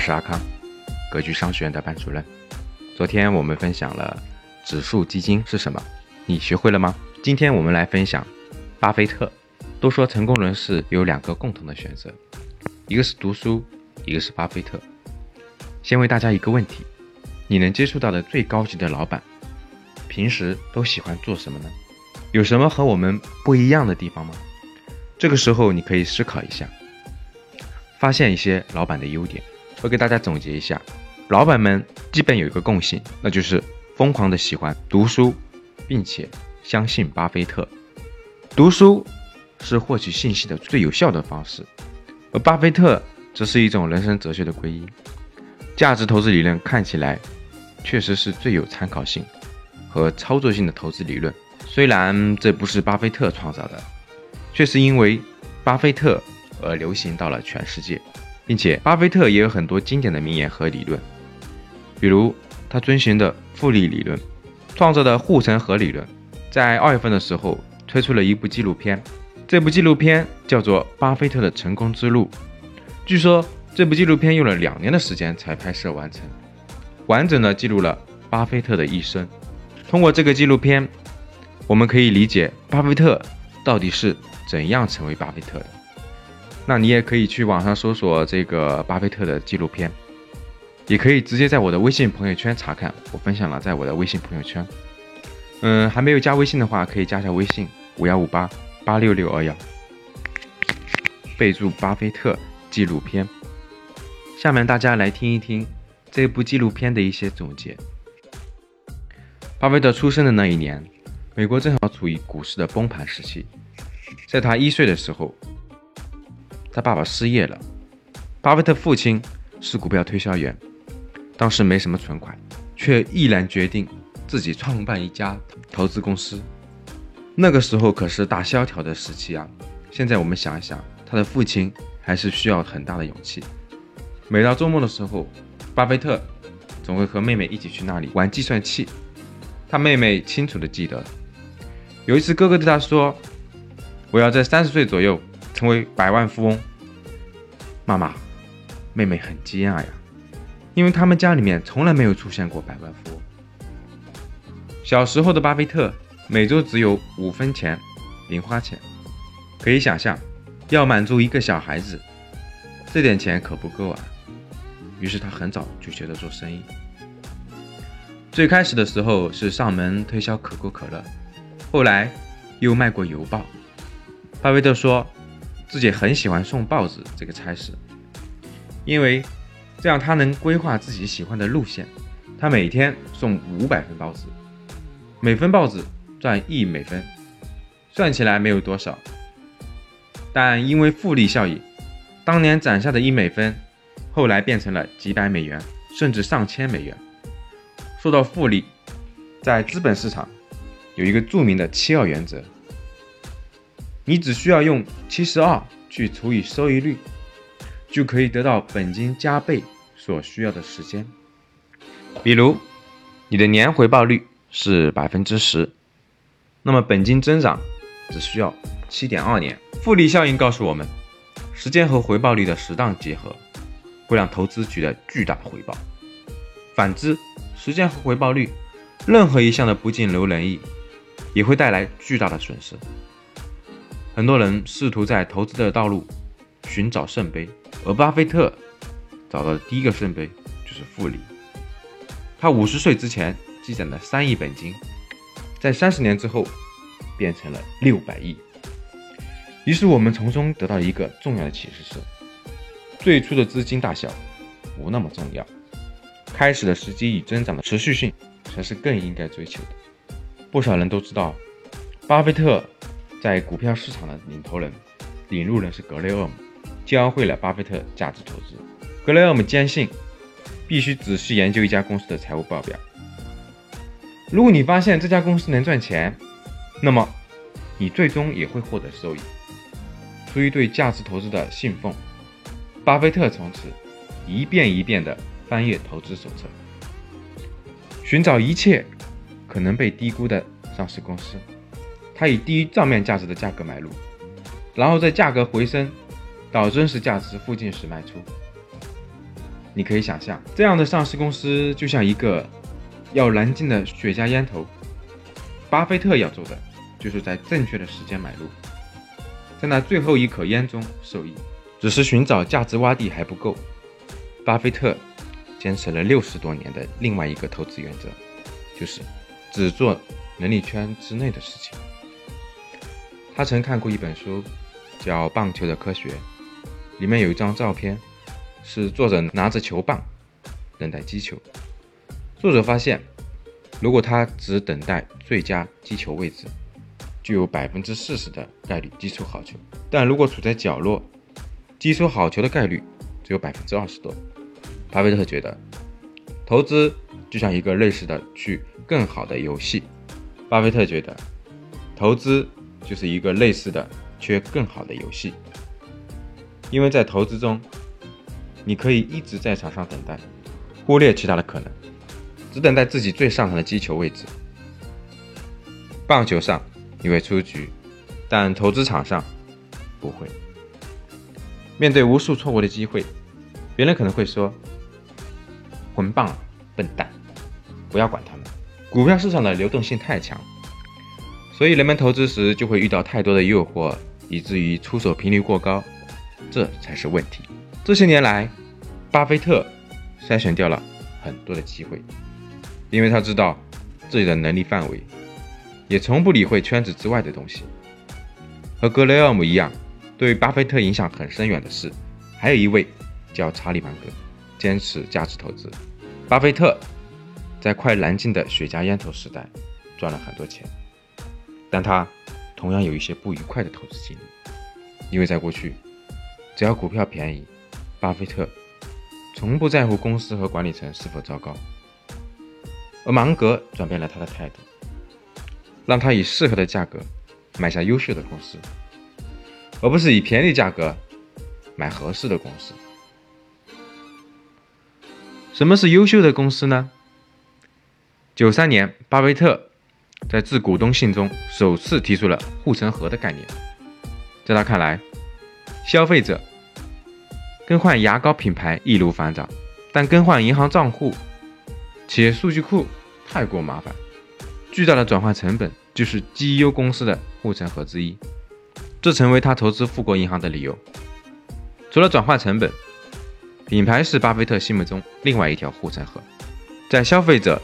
是阿康，格局商学院的班主任。昨天我们分享了指数基金是什么，你学会了吗？今天我们来分享巴菲特。都说成功人士有两个共同的选择，一个是读书，一个是巴菲特。先问大家一个问题：你能接触到的最高级的老板，平时都喜欢做什么呢？有什么和我们不一样的地方吗？这个时候你可以思考一下，发现一些老板的优点。我给大家总结一下，老板们基本有一个共性，那就是疯狂的喜欢读书，并且相信巴菲特。读书是获取信息的最有效的方式，而巴菲特则是一种人生哲学的归因。价值投资理论看起来确实是最有参考性和操作性的投资理论，虽然这不是巴菲特创造的，却是因为巴菲特而流行到了全世界。并且，巴菲特也有很多经典的名言和理论，比如他遵循的复利理论，创造的护城河理论。在二月份的时候，推出了一部纪录片，这部纪录片叫做《巴菲特的成功之路》。据说这部纪录片用了两年的时间才拍摄完成，完整的记录了巴菲特的一生。通过这个纪录片，我们可以理解巴菲特到底是怎样成为巴菲特的。那你也可以去网上搜索这个巴菲特的纪录片，也可以直接在我的微信朋友圈查看。我分享了在我的微信朋友圈。嗯，还没有加微信的话，可以加一下微信五幺五八八六六二幺，备注巴菲特纪录片。下面大家来听一听这部纪录片的一些总结。巴菲特出生的那一年，美国正好处于股市的崩盘时期，在他一岁的时候。他爸爸失业了，巴菲特父亲是股票推销员，当时没什么存款，却毅然决定自己创办一家投资公司。那个时候可是大萧条的时期啊！现在我们想一想，他的父亲还是需要很大的勇气。每到周末的时候，巴菲特总会和妹妹一起去那里玩计算器。他妹妹清楚的记得，有一次哥哥对他说：“我要在三十岁左右。”成为百万富翁，妈妈，妹妹很惊讶呀，因为他们家里面从来没有出现过百万富翁。小时候的巴菲特每周只有五分钱零花钱，可以想象，要满足一个小孩子，这点钱可不够啊。于是他很早就学着做生意。最开始的时候是上门推销可口可乐，后来又卖过邮报。巴菲特说。自己很喜欢送报纸这个差事，因为这样他能规划自己喜欢的路线。他每天送五百份报纸，每份报纸赚一美分，算起来没有多少，但因为复利效应，当年攒下的一美分，后来变成了几百美元，甚至上千美元。说到复利，在资本市场有一个著名的七二原则。你只需要用七十二去除以收益率，就可以得到本金加倍所需要的时间。比如，你的年回报率是百分之十，那么本金增长只需要七点二年。复利效应告诉我们，时间和回报率的适当结合，会让投资取得巨大的回报。反之，时间和回报率任何一项的不尽如人意，也会带来巨大的损失。很多人试图在投资的道路寻找圣杯，而巴菲特找到的第一个圣杯就是复利。他五十岁之前积攒了三亿本金，在三十年之后变成了六百亿。于是我们从中得到一个重要的启示是：最初的资金大小不那么重要，开始的时机与增长的持续性才是更应该追求的。不少人都知道，巴菲特。在股票市场的领头人、领路人是格雷厄姆，教会了巴菲特价值投资。格雷厄姆坚信，必须仔细研究一家公司的财务报表。如果你发现这家公司能赚钱，那么你最终也会获得收益。出于对价值投资的信奉，巴菲特从此一遍一遍地翻阅投资手册，寻找一切可能被低估的上市公司。他以低于账面价值的价格买入，然后在价格回升到真实价值附近时卖出。你可以想象，这样的上市公司就像一个要燃尽的雪茄烟头。巴菲特要做的，就是在正确的时间买入，在那最后一口烟中受益。只是寻找价值洼地还不够，巴菲特坚持了六十多年的另外一个投资原则，就是只做能力圈之内的事情。他曾看过一本书，叫《棒球的科学》，里面有一张照片，是作者拿着球棒等待击球。作者发现，如果他只等待最佳击球位置，就有百分之四十的概率击出好球；但如果处在角落，击出好球的概率只有百分之二十多。巴菲特觉得，投资就像一个类似的去更好的游戏。巴菲特觉得，投资就是一个类似的缺更好的游戏，因为在投资中，你可以一直在场上等待，忽略其他的可能，只等待自己最擅长的击球位置。棒球上你会出局，但投资场上不会。面对无数错过的机会，别人可能会说：“混棒，笨蛋，不要管他们。”股票市场的流动性太强，所以人们投资时就会遇到太多的诱惑，以至于出手频率过高，这才是问题。这些年来，巴菲特筛选掉了很多的机会，因为他知道自己的能力范围，也从不理会圈子之外的东西。和格雷厄姆一样。对巴菲特影响很深远的是，还有一位叫查理芒格，坚持价值投资。巴菲特在快燃尽的雪茄烟头时代赚了很多钱，但他同样有一些不愉快的投资经历，因为在过去，只要股票便宜，巴菲特从不在乎公司和管理层是否糟糕。而芒格转变了他的态度，让他以适合的价格买下优秀的公司。而不是以便宜价格买合适的公司。什么是优秀的公司呢？九三年，巴菲特在致股东信中首次提出了护城河的概念。在他看来，消费者更换牙膏品牌易如反掌，但更换银行账户、企业数据库太过麻烦，巨大的转换成本就是 GU 公司的护城河之一。这成为他投资富国银行的理由。除了转换成本，品牌是巴菲特心目中另外一条护城河。在消费者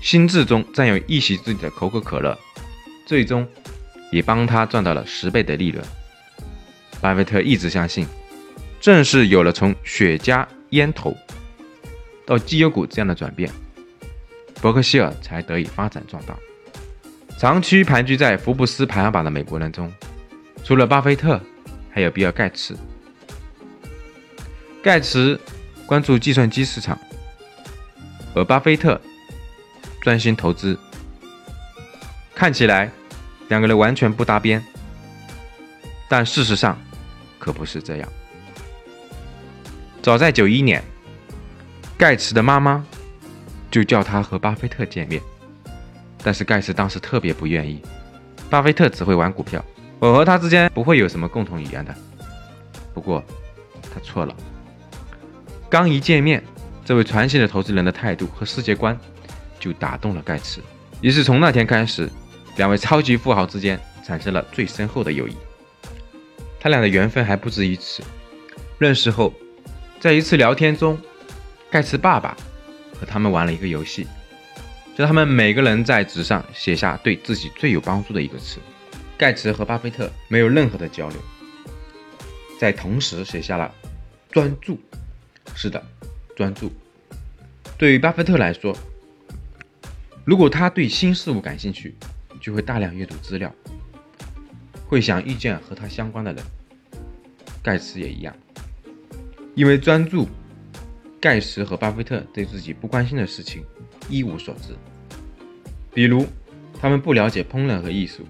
心智中占有一席之地的可口可乐，最终也帮他赚到了十倍的利润。巴菲特一直相信，正是有了从雪茄烟头到绩优股这样的转变，伯克希尔才得以发展壮大。长期盘踞在福布斯排行榜的美国人中。除了巴菲特，还有比尔盖茨。盖茨关注计算机市场，而巴菲特专心投资。看起来两个人完全不搭边，但事实上可不是这样。早在九一年，盖茨的妈妈就叫他和巴菲特见面，但是盖茨当时特别不愿意。巴菲特只会玩股票。我和他之间不会有什么共同语言的。不过，他错了。刚一见面，这位传奇的投资人的态度和世界观就打动了盖茨。于是从那天开始，两位超级富豪之间产生了最深厚的友谊。他俩的缘分还不止于此。认识后，在一次聊天中，盖茨爸爸和他们玩了一个游戏，就他们每个人在纸上写下对自己最有帮助的一个词。盖茨和巴菲特没有任何的交流，在同时写下了“专注”。是的，专注。对于巴菲特来说，如果他对新事物感兴趣，就会大量阅读资料，会想遇见和他相关的人。盖茨也一样，因为专注，盖茨和巴菲特对自己不关心的事情一无所知，比如他们不了解烹饪和艺术。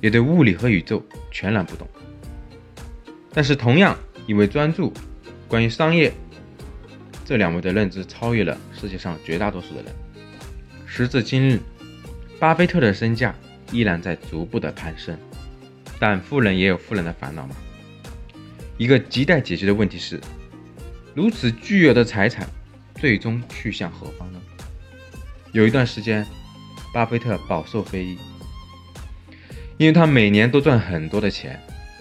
也对物理和宇宙全然不懂，但是同样因为专注，关于商业，这两位的认知超越了世界上绝大多数的人。时至今日，巴菲特的身价依然在逐步的攀升，但富人也有富人的烦恼嘛。一个亟待解决的问题是，如此巨额的财产最终去向何方呢？有一段时间，巴菲特饱受非议，因为他每年都赚很多的钱，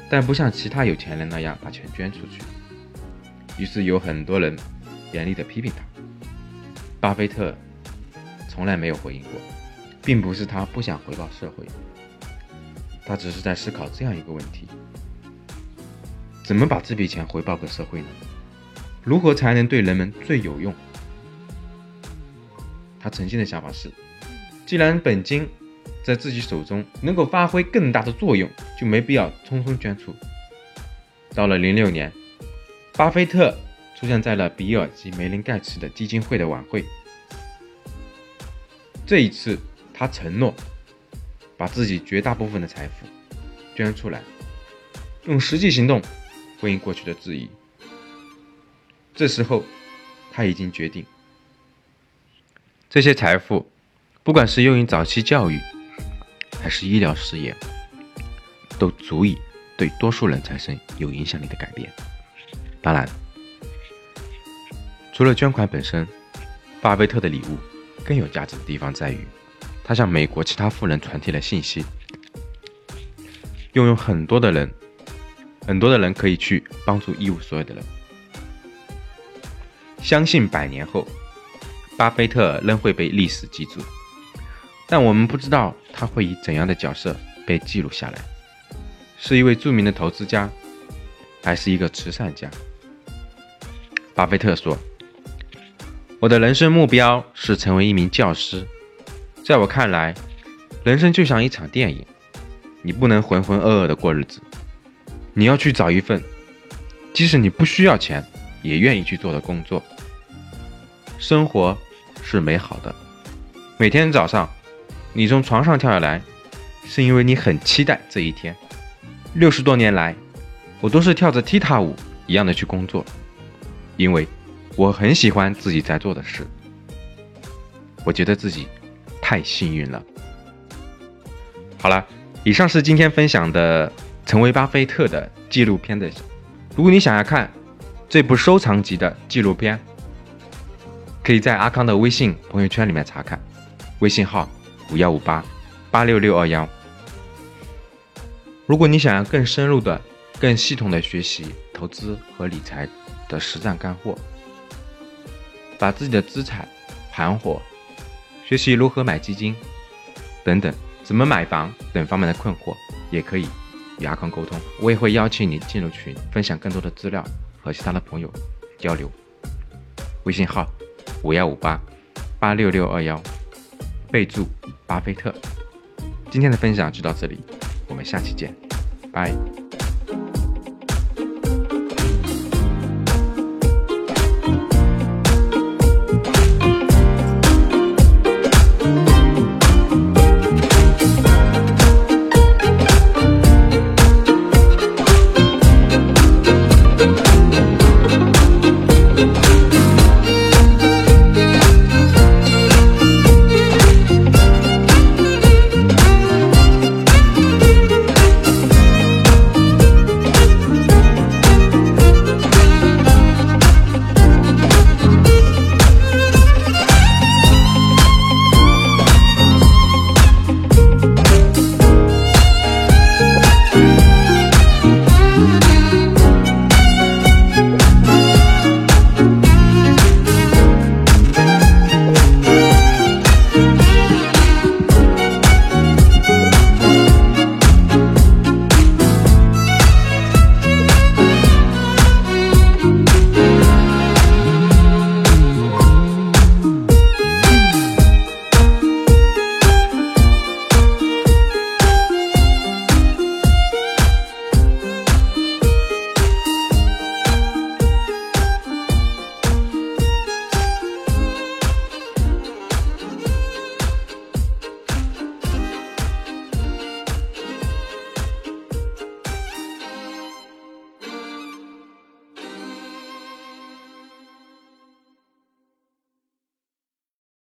但不像其他有钱人那样把钱捐出去。于是有很多人严厉的批评他。巴菲特从来没有回应过，并不是他不想回报社会，他只是在思考这样一个问题：怎么把这笔钱回报给社会呢？如何才能对人们最有用？他曾经的想法是：既然本金在自己手中能够发挥更大的作用，就没必要匆匆捐出。到了零六年，巴菲特出现在了比尔及梅林盖茨的基金会的晚会。这一次，他承诺把自己绝大部分的财富捐出来，用实际行动回应过去的质疑。这时候，他已经决定，这些财富，不管是用于早期教育，还是医疗事业，都足以对多数人产生有影响力的改变。当然，除了捐款本身，巴菲特的礼物更有价值的地方在于，他向美国其他富人传递了信息，拥有很多的人，很多的人可以去帮助一无所有的人。相信百年后，巴菲特仍会被历史记住，但我们不知道他会以怎样的角色被记录下来，是一位著名的投资家，还是一个慈善家？巴菲特说：“我的人生目标是成为一名教师，在我看来，人生就像一场电影，你不能浑浑噩噩的过日子，你要去找一份，即使你不需要钱。”也愿意去做的工作。生活是美好的。每天早上，你从床上跳下来，是因为你很期待这一天。六十多年来，我都是跳着踢踏舞一样的去工作，因为我很喜欢自己在做的事。我觉得自己太幸运了。好了，以上是今天分享的《成为巴菲特》的纪录片的。如果你想要看，这部收藏级的纪录片，可以在阿康的微信朋友圈里面查看，微信号五幺五八八六六二幺。如果你想要更深入的、更系统的学习投资和理财的实战干货，把自己的资产盘活，学习如何买基金等等，怎么买房等方面的困惑，也可以与阿康沟通，我也会邀请你进入群，分享更多的资料。和其他的朋友交流，微信号五幺五八八六六二幺，备注巴菲特。今天的分享就到这里，我们下期见，拜。